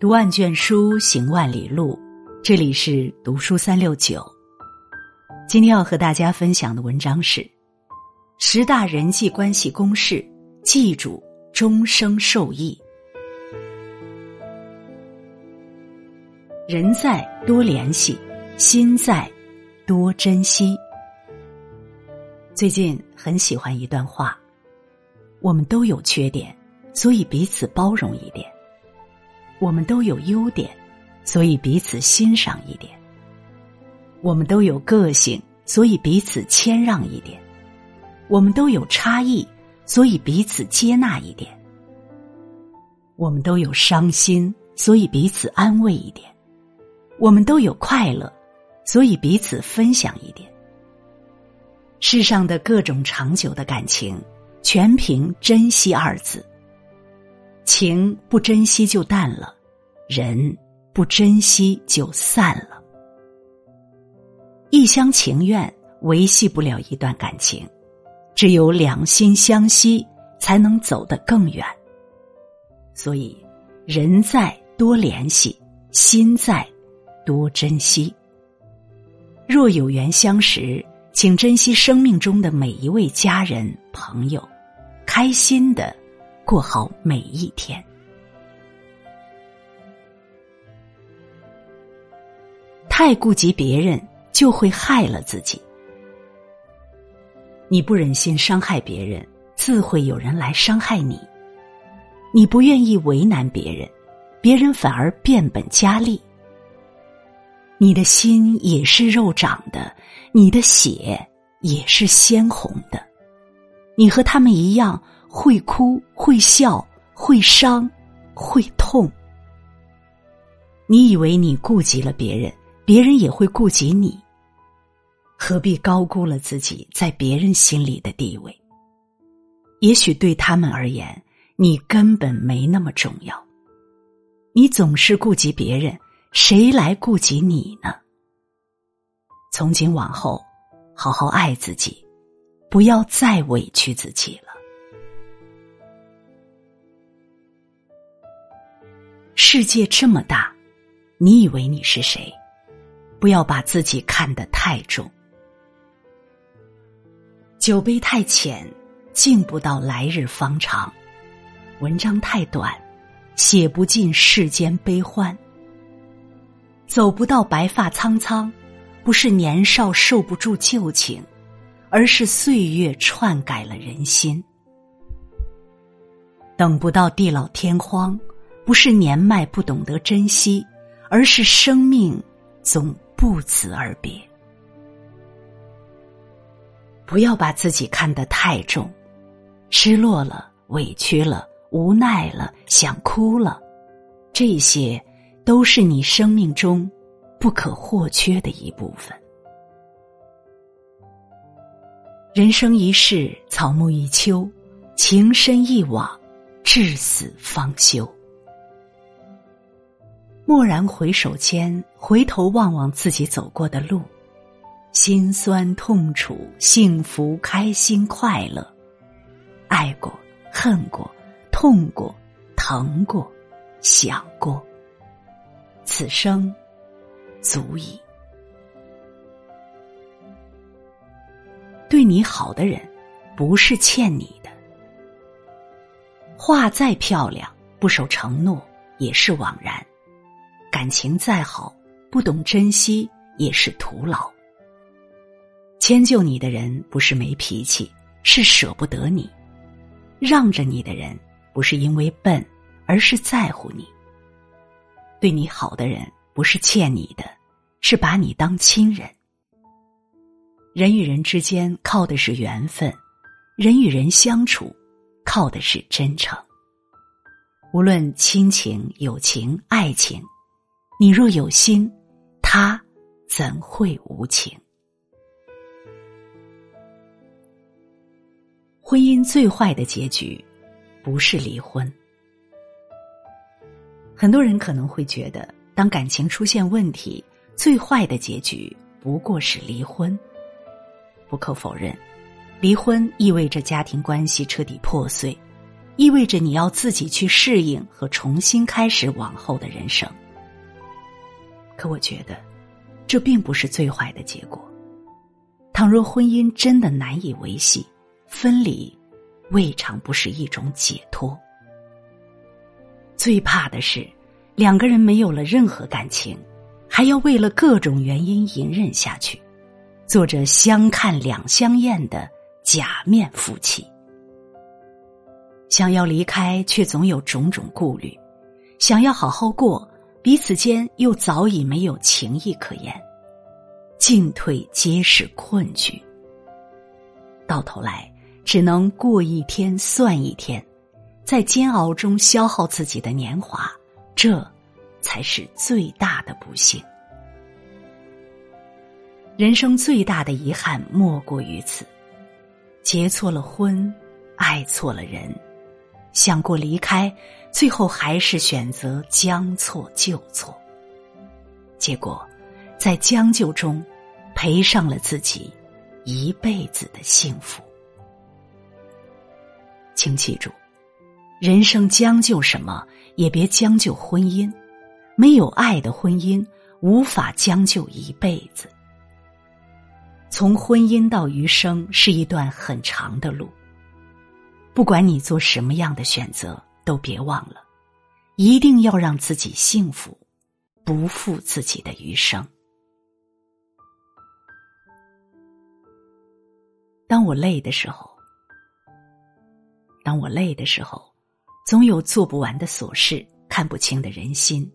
读万卷书，行万里路。这里是读书三六九。今天要和大家分享的文章是十大人际关系公式，记住终生受益。人在多联系，心在多珍惜。最近很喜欢一段话：我们都有缺点，所以彼此包容一点；我们都有优点，所以彼此欣赏一点；我们都有个性，所以彼此谦让一点；我们都有差异，所以彼此接纳一点；我们都有伤心，所以彼此安慰一点。我们都有快乐，所以彼此分享一点。世上的各种长久的感情，全凭珍惜二字。情不珍惜就淡了，人不珍惜就散了。一厢情愿维系不了一段感情，只有两心相惜，才能走得更远。所以，人在多联系，心在。多珍惜。若有缘相识，请珍惜生命中的每一位家人朋友，开心的过好每一天。太顾及别人，就会害了自己。你不忍心伤害别人，自会有人来伤害你。你不愿意为难别人，别人反而变本加厉。你的心也是肉长的，你的血也是鲜红的。你和他们一样，会哭，会笑，会伤，会痛。你以为你顾及了别人，别人也会顾及你。何必高估了自己在别人心里的地位？也许对他们而言，你根本没那么重要。你总是顾及别人。谁来顾及你呢？从今往后，好好爱自己，不要再委屈自己了。世界这么大，你以为你是谁？不要把自己看得太重。酒杯太浅，敬不到来日方长；文章太短，写不尽世间悲欢。走不到白发苍苍，不是年少受不住旧情，而是岁月篡改了人心；等不到地老天荒，不是年迈不懂得珍惜，而是生命总不辞而别。不要把自己看得太重，失落了、委屈了、无奈了、想哭了，这些。都是你生命中不可或缺的一部分。人生一世，草木一秋，情深一往，至死方休。蓦然回首间，回头望望自己走过的路，心酸、痛楚、幸福、开心、快乐，爱过、恨过、痛过、疼过、想过。此生足矣。对你好的人，不是欠你的。话再漂亮，不守承诺也是枉然；感情再好，不懂珍惜也是徒劳。迁就你的人，不是没脾气，是舍不得你；让着你的人，不是因为笨，而是在乎你。对你好的人不是欠你的，是把你当亲人。人与人之间靠的是缘分，人与人相处靠的是真诚。无论亲情、友情、爱情，你若有心，他怎会无情？婚姻最坏的结局，不是离婚。很多人可能会觉得，当感情出现问题，最坏的结局不过是离婚。不可否认，离婚意味着家庭关系彻底破碎，意味着你要自己去适应和重新开始往后的人生。可我觉得，这并不是最坏的结果。倘若婚姻真的难以维系，分离未尝不是一种解脱。最怕的是，两个人没有了任何感情，还要为了各种原因隐忍下去，做着相看两相厌的假面夫妻。想要离开，却总有种种顾虑；想要好好过，彼此间又早已没有情谊可言，进退皆是困局。到头来，只能过一天算一天，在煎熬中消耗自己的年华，这才是最大的不幸。人生最大的遗憾莫过于此：结错了婚，爱错了人。想过离开，最后还是选择将错就错。结果，在将就中，赔上了自己一辈子的幸福。请记住，人生将就什么，也别将就婚姻。没有爱的婚姻，无法将就一辈子。从婚姻到余生，是一段很长的路。不管你做什么样的选择，都别忘了，一定要让自己幸福，不负自己的余生。当我累的时候，当我累的时候，总有做不完的琐事，看不清的人心，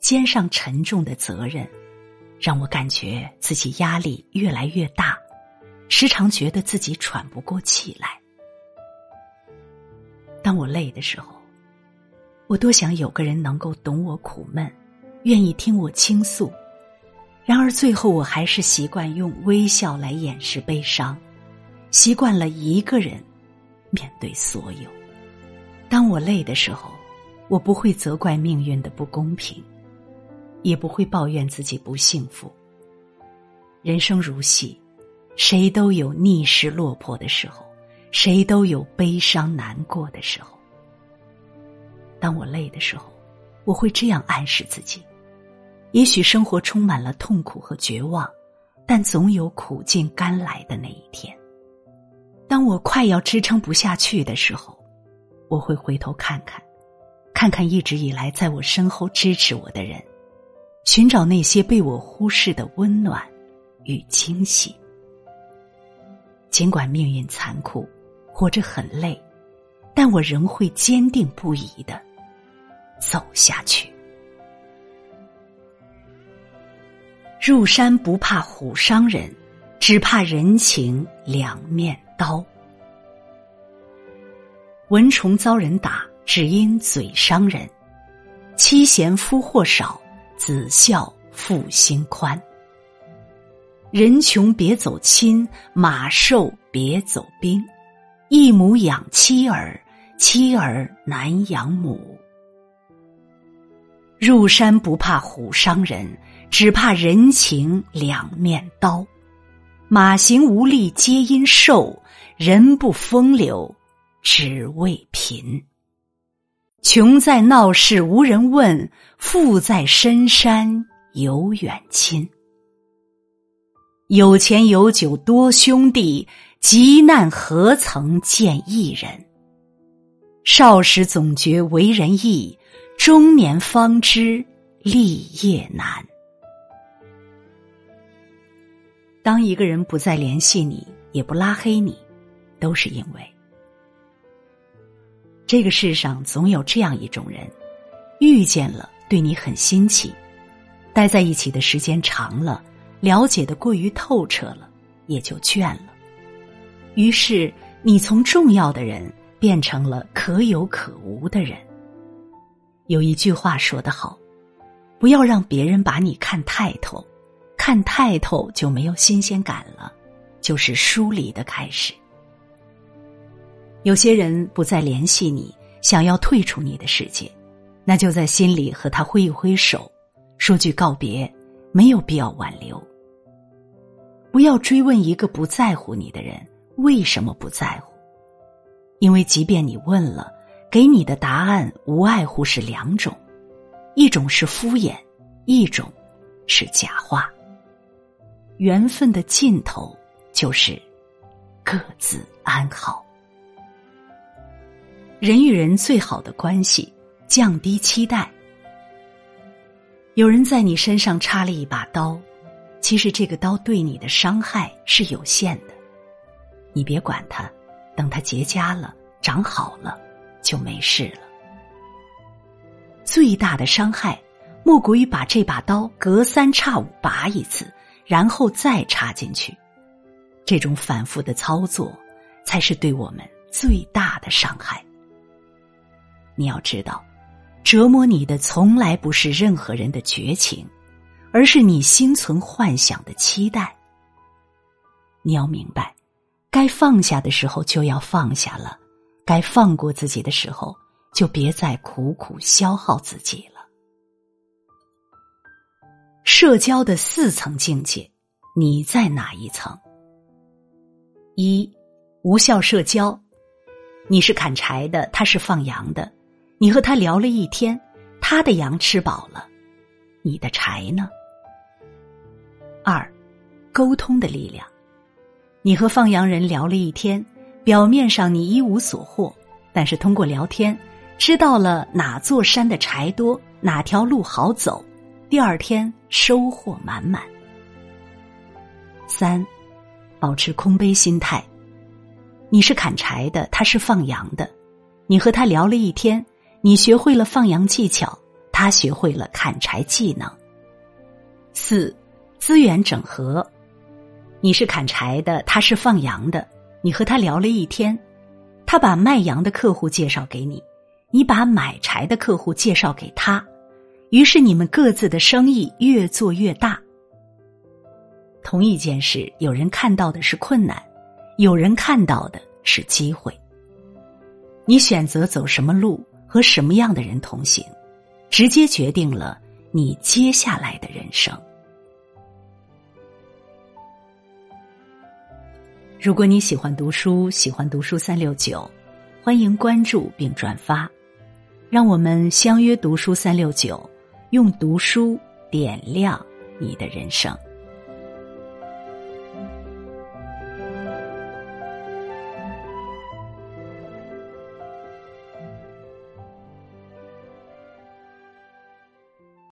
肩上沉重的责任，让我感觉自己压力越来越大，时常觉得自己喘不过气来。当我累的时候，我多想有个人能够懂我苦闷，愿意听我倾诉。然而最后，我还是习惯用微笑来掩饰悲伤，习惯了一个人面对所有。当我累的时候，我不会责怪命运的不公平，也不会抱怨自己不幸福。人生如戏，谁都有逆势落魄的时候。谁都有悲伤难过的时候。当我累的时候，我会这样暗示自己：也许生活充满了痛苦和绝望，但总有苦尽甘来的那一天。当我快要支撑不下去的时候，我会回头看看，看看一直以来在我身后支持我的人，寻找那些被我忽视的温暖与惊喜。尽管命运残酷。活着很累，但我仍会坚定不移的走下去。入山不怕虎伤人，只怕人情两面刀。蚊虫遭人打，只因嘴伤人；妻贤夫祸少，子孝父心宽。人穷别走亲，马瘦别走兵。一母养妻儿，妻儿难养母。入山不怕虎伤人，只怕人情两面刀。马行无力皆因瘦，人不风流只为贫。穷在闹市无人问，富在深山有远亲。有钱有酒多兄弟。急难何曾见一人？少时总觉为人易，中年方知立业难。当一个人不再联系你，也不拉黑你，都是因为这个世上总有这样一种人，遇见了对你很新奇，待在一起的时间长了，了解的过于透彻了，也就倦了。于是，你从重要的人变成了可有可无的人。有一句话说得好：“不要让别人把你看太透，看太透就没有新鲜感了，就是疏离的开始。”有些人不再联系你，想要退出你的世界，那就在心里和他挥一挥手，说句告别，没有必要挽留。不要追问一个不在乎你的人。为什么不在乎？因为即便你问了，给你的答案无外乎是两种：一种是敷衍，一种是假话。缘分的尽头就是各自安好。人与人最好的关系，降低期待。有人在你身上插了一把刀，其实这个刀对你的伤害是有限的。你别管它，等它结痂了、长好了，就没事了。最大的伤害，莫过于把这把刀隔三差五拔一次，然后再插进去。这种反复的操作，才是对我们最大的伤害。你要知道，折磨你的从来不是任何人的绝情，而是你心存幻想的期待。你要明白。该放下的时候就要放下了，该放过自己的时候就别再苦苦消耗自己了。社交的四层境界，你在哪一层？一，无效社交，你是砍柴的，他是放羊的，你和他聊了一天，他的羊吃饱了，你的柴呢？二，沟通的力量。你和放羊人聊了一天，表面上你一无所获，但是通过聊天，知道了哪座山的柴多，哪条路好走，第二天收获满满。三，保持空杯心态。你是砍柴的，他是放羊的，你和他聊了一天，你学会了放羊技巧，他学会了砍柴技能。四，资源整合。你是砍柴的，他是放羊的。你和他聊了一天，他把卖羊的客户介绍给你，你把买柴的客户介绍给他，于是你们各自的生意越做越大。同一件事，有人看到的是困难，有人看到的是机会。你选择走什么路，和什么样的人同行，直接决定了你接下来的人生。如果你喜欢读书，喜欢读书三六九，欢迎关注并转发，让我们相约读书三六九，用读书点亮你的人生。